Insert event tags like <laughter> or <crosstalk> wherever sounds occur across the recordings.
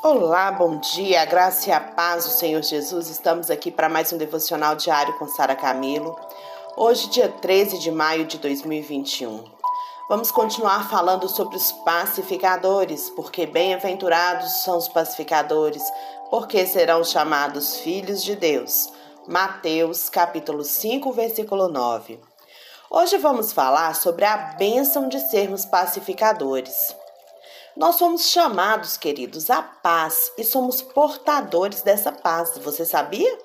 Olá, bom dia, graça e a paz do Senhor Jesus. Estamos aqui para mais um devocional diário com Sara Camilo. Hoje, dia 13 de maio de 2021. Vamos continuar falando sobre os pacificadores, porque bem-aventurados são os pacificadores, porque serão chamados filhos de Deus. Mateus, capítulo 5, versículo 9. Hoje vamos falar sobre a bênção de sermos pacificadores. Nós somos chamados, queridos, à paz e somos portadores dessa paz. Você sabia?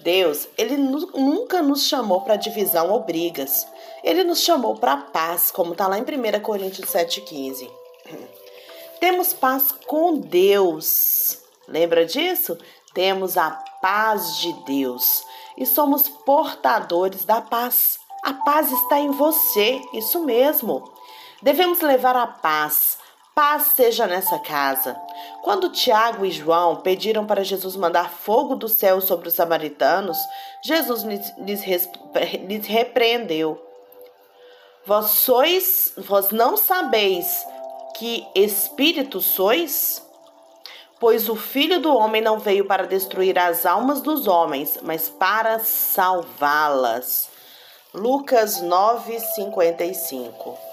Deus, ele nunca nos chamou para divisão ou brigas. Ele nos chamou para paz, como está lá em 1 Coríntios 7,15. <clears throat> Temos paz com Deus. Lembra disso? Temos a paz de Deus e somos portadores da paz. A paz está em você, isso mesmo. Devemos levar a paz Paz seja nessa casa. Quando Tiago e João pediram para Jesus mandar fogo do céu sobre os samaritanos, Jesus lhes, lhes, repreendeu. Vós sois, vós não sabeis que espírito sois? Pois o Filho do Homem não veio para destruir as almas dos homens, mas para salvá-las. Lucas 9, 55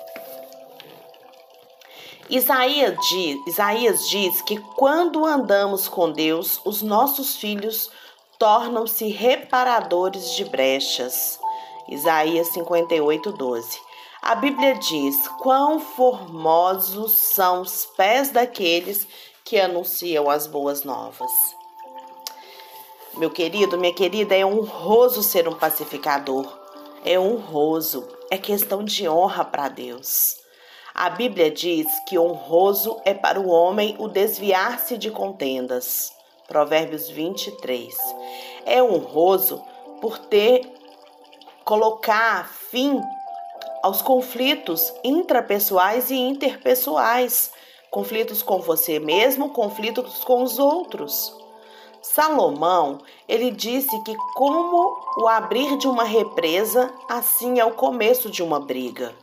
Isaías diz, Isaías diz que quando andamos com Deus, os nossos filhos tornam-se reparadores de brechas. Isaías 58, 12. A Bíblia diz: Quão formosos são os pés daqueles que anunciam as boas novas. Meu querido, minha querida, é honroso ser um pacificador. É honroso, é questão de honra para Deus. A Bíblia diz que honroso é para o homem o desviar-se de contendas. Provérbios 23. É honroso por ter colocar fim aos conflitos intrapessoais e interpessoais, conflitos com você mesmo, conflitos com os outros. Salomão, ele disse que como o abrir de uma represa, assim é o começo de uma briga.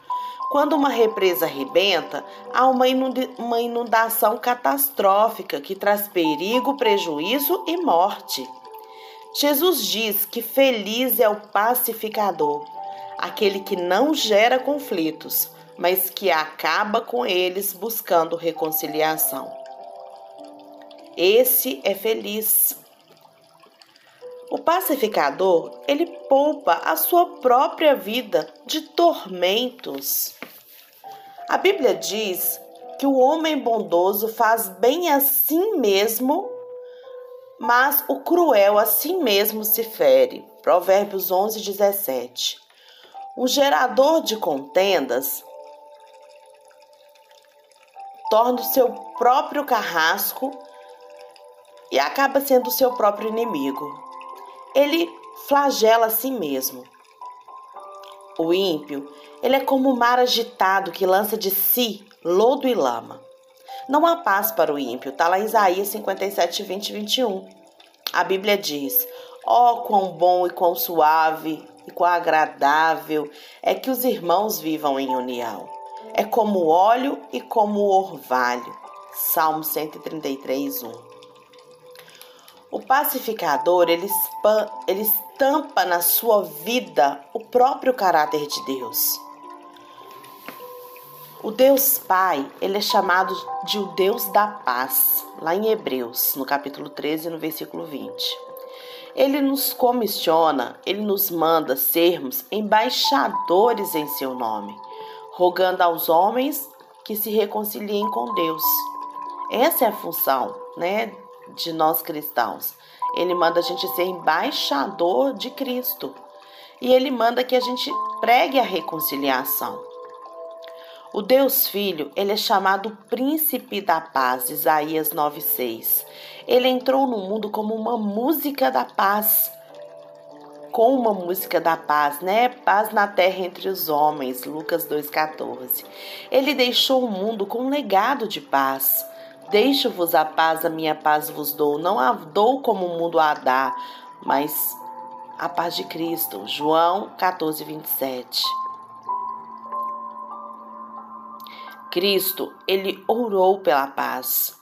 Quando uma represa arrebenta, há uma inundação catastrófica que traz perigo, prejuízo e morte. Jesus diz que feliz é o pacificador, aquele que não gera conflitos, mas que acaba com eles buscando reconciliação. Esse é feliz. O pacificador, ele poupa a sua própria vida de tormentos. A Bíblia diz que o homem bondoso faz bem a si mesmo, mas o cruel a si mesmo se fere. Provérbios 11, 17. O gerador de contendas torna o seu próprio carrasco e acaba sendo o seu próprio inimigo ele flagela a si mesmo. O ímpio, ele é como o mar agitado que lança de si lodo e lama. Não há paz para o ímpio, está lá em Isaías 57, 20 e 21. A Bíblia diz: Ó, oh, quão bom e quão suave e quão agradável é que os irmãos vivam em união. É como o óleo e como o orvalho. Salmo 133, 1. O pacificador, ele, ele estampa na sua vida o próprio caráter de Deus. O Deus Pai, ele é chamado de o Deus da paz, lá em Hebreus, no capítulo 13, no versículo 20. Ele nos comissiona, ele nos manda sermos embaixadores em seu nome, rogando aos homens que se reconciliem com Deus. Essa é a função, né, de nós cristãos. Ele manda a gente ser embaixador de Cristo. E ele manda que a gente pregue a reconciliação. O Deus Filho, ele é chamado Príncipe da Paz, Isaías 9:6. Ele entrou no mundo como uma música da paz. Com uma música da paz, né? Paz na terra entre os homens, Lucas 2:14. Ele deixou o mundo com um legado de paz. Deixo-vos a paz, a minha paz vos dou. Não a dou como o mundo a dá, mas a paz de Cristo. João 14, 27. Cristo, ele orou pela paz.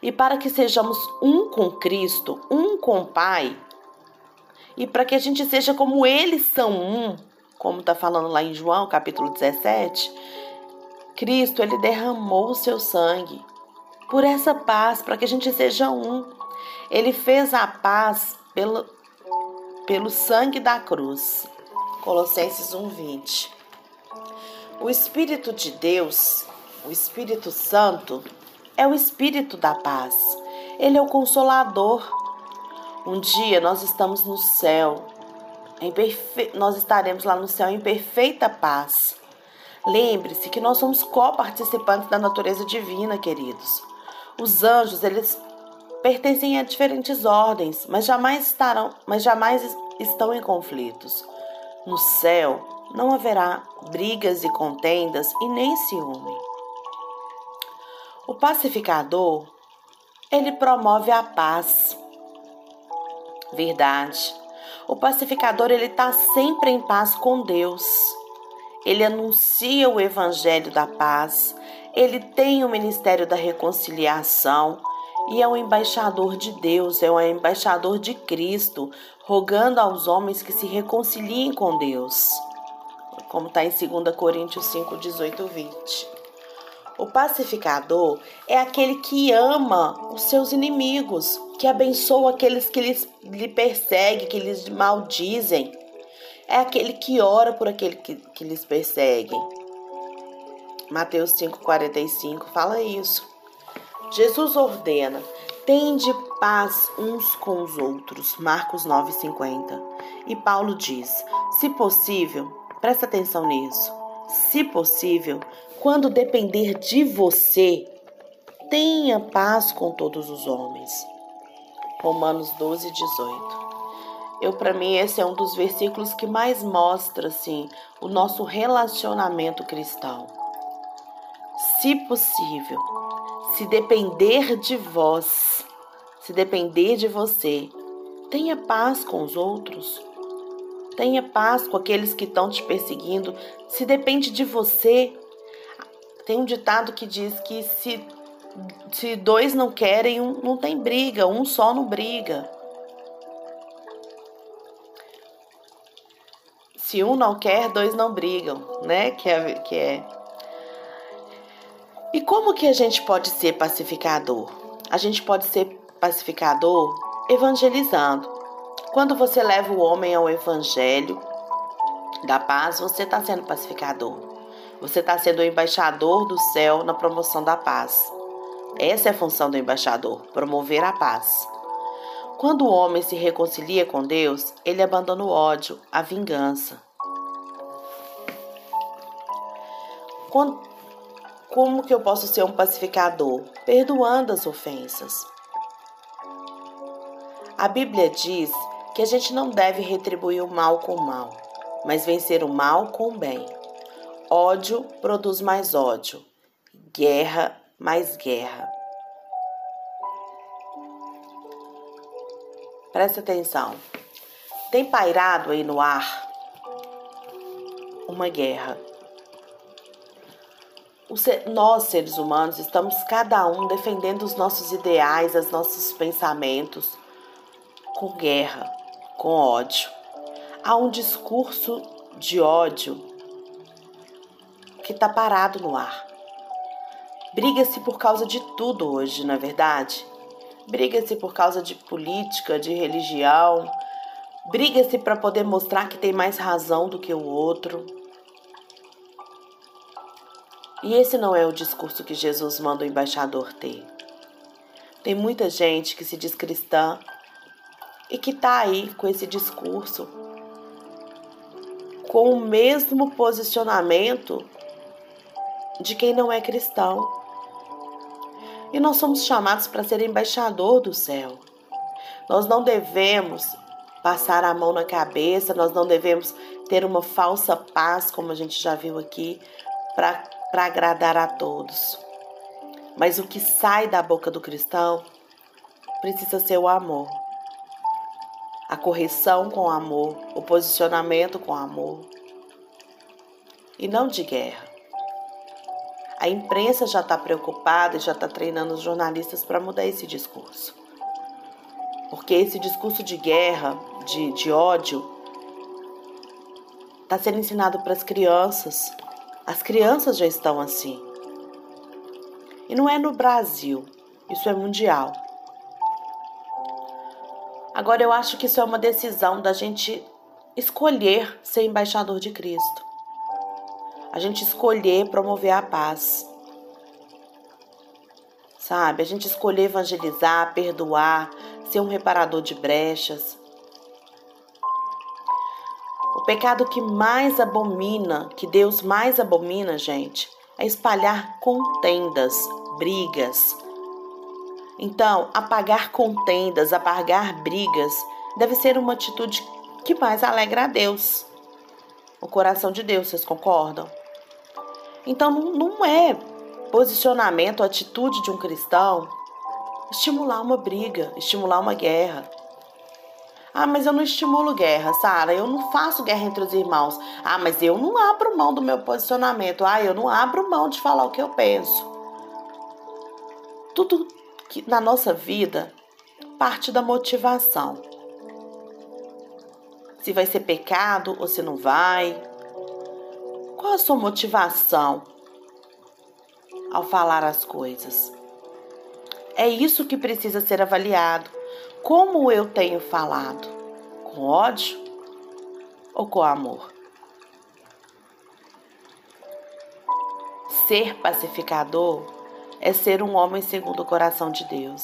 E para que sejamos um com Cristo, um com o Pai, e para que a gente seja como eles são um, como está falando lá em João capítulo 17, Cristo ele derramou o seu sangue por essa paz, para que a gente seja um. Ele fez a paz pelo, pelo sangue da cruz. Colossenses 1:20. O Espírito de Deus, o Espírito Santo, é o Espírito da paz. Ele é o consolador. Um dia nós estamos no céu, perfe... nós estaremos lá no céu em perfeita paz. Lembre-se que nós somos co-participantes da natureza divina, queridos. Os anjos, eles pertencem a diferentes ordens, mas jamais estarão, mas jamais estão em conflitos. No céu não haverá brigas e contendas e nem ciúme. O pacificador, ele promove a paz. Verdade. O pacificador, ele está sempre em paz com Deus. Ele anuncia o evangelho da paz. Ele tem o ministério da reconciliação e é o embaixador de Deus, é o embaixador de Cristo, rogando aos homens que se reconciliem com Deus. Como está em 2 Coríntios 5, 18 e 20. O pacificador é aquele que ama os seus inimigos, que abençoa aqueles que lhes, lhe perseguem, que lhes maldizem. É aquele que ora por aquele que, que lhes perseguem. Mateus 5,45 fala isso. Jesus ordena: tende paz uns com os outros. Marcos 9,50. E Paulo diz: se possível, presta atenção nisso. Se possível, quando depender de você, tenha paz com todos os homens. Romanos 12, 18. Eu, para mim, esse é um dos versículos que mais mostra, assim, o nosso relacionamento cristão. Se possível, se depender de vós, se depender de você, tenha paz com os outros. Tenha paz com aqueles que estão te perseguindo. Se depende de você, tem um ditado que diz que se, se dois não querem, um, não tem briga, um só não briga. Se um não quer, dois não brigam, né? Que é, que é. Como que a gente pode ser pacificador? A gente pode ser pacificador evangelizando. Quando você leva o homem ao evangelho da paz, você está sendo pacificador. Você está sendo o embaixador do céu na promoção da paz. Essa é a função do embaixador: promover a paz. Quando o homem se reconcilia com Deus, ele abandona o ódio, a vingança. Quando, como que eu posso ser um pacificador? Perdoando as ofensas. A Bíblia diz que a gente não deve retribuir o mal com o mal, mas vencer o mal com o bem. Ódio produz mais ódio, guerra mais guerra. Presta atenção. Tem pairado aí no ar uma guerra. Nós, seres humanos, estamos cada um defendendo os nossos ideais, os nossos pensamentos, com guerra, com ódio. Há um discurso de ódio que está parado no ar. Briga-se por causa de tudo hoje, não é verdade? Briga-se por causa de política, de religião. Briga-se para poder mostrar que tem mais razão do que o outro. E esse não é o discurso que Jesus manda o embaixador ter. Tem muita gente que se diz cristã e que está aí com esse discurso, com o mesmo posicionamento de quem não é cristão. E nós somos chamados para ser embaixador do céu. Nós não devemos passar a mão na cabeça, nós não devemos ter uma falsa paz, como a gente já viu aqui, para agradar a todos. Mas o que sai da boca do cristão precisa ser o amor. A correção com amor, o posicionamento com amor. E não de guerra. A imprensa já está preocupada e já está treinando os jornalistas para mudar esse discurso. Porque esse discurso de guerra, de, de ódio, está sendo ensinado para as crianças. As crianças já estão assim. E não é no Brasil, isso é mundial. Agora eu acho que isso é uma decisão da gente escolher ser embaixador de Cristo. A gente escolher promover a paz. Sabe? A gente escolher evangelizar, perdoar, ser um reparador de brechas. Pecado que mais abomina, que Deus mais abomina, gente, é espalhar contendas, brigas, então, apagar contendas, apagar brigas, deve ser uma atitude que mais alegra a Deus. O coração de Deus, vocês concordam? Então, não é posicionamento, atitude de um cristão estimular uma briga, estimular uma guerra. Ah, mas eu não estimulo guerra, Sara. Eu não faço guerra entre os irmãos. Ah, mas eu não abro mão do meu posicionamento. Ah, eu não abro mão de falar o que eu penso. Tudo que na nossa vida parte da motivação. Se vai ser pecado ou se não vai. Qual a sua motivação ao falar as coisas? É isso que precisa ser avaliado. Como eu tenho falado? Com ódio ou com amor? Ser pacificador é ser um homem segundo o coração de Deus.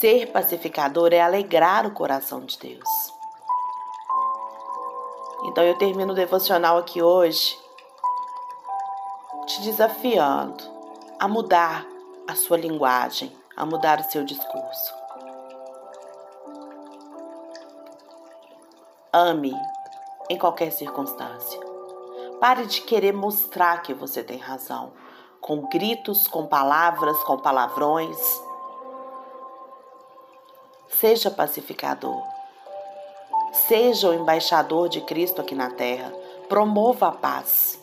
Ser pacificador é alegrar o coração de Deus. Então eu termino o devocional aqui hoje te desafiando a mudar a sua linguagem, a mudar o seu discurso. Ame em qualquer circunstância. Pare de querer mostrar que você tem razão com gritos, com palavras, com palavrões. Seja pacificador. Seja o embaixador de Cristo aqui na terra. Promova a paz,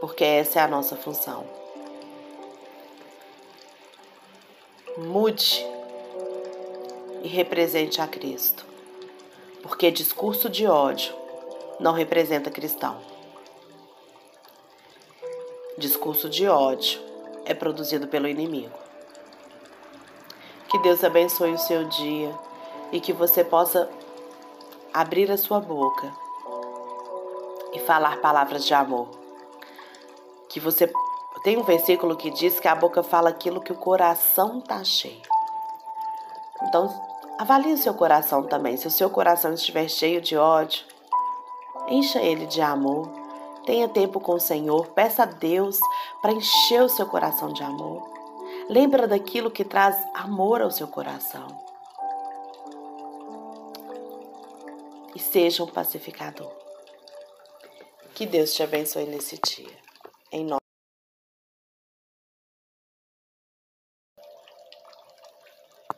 porque essa é a nossa função. Mude e represente a Cristo, porque discurso de ódio não representa cristão. Discurso de ódio é produzido pelo inimigo. Que Deus abençoe o seu dia e que você possa abrir a sua boca e falar palavras de amor. Que você tem um versículo que diz que a boca fala aquilo que o coração está cheio. Então, avalie seu coração também. Se o seu coração estiver cheio de ódio, encha ele de amor Tenha tempo com o Senhor, peça a Deus para encher o seu coração de amor. Lembra daquilo que traz amor ao seu coração. E seja um pacificador. Que Deus te abençoe nesse dia. Em nome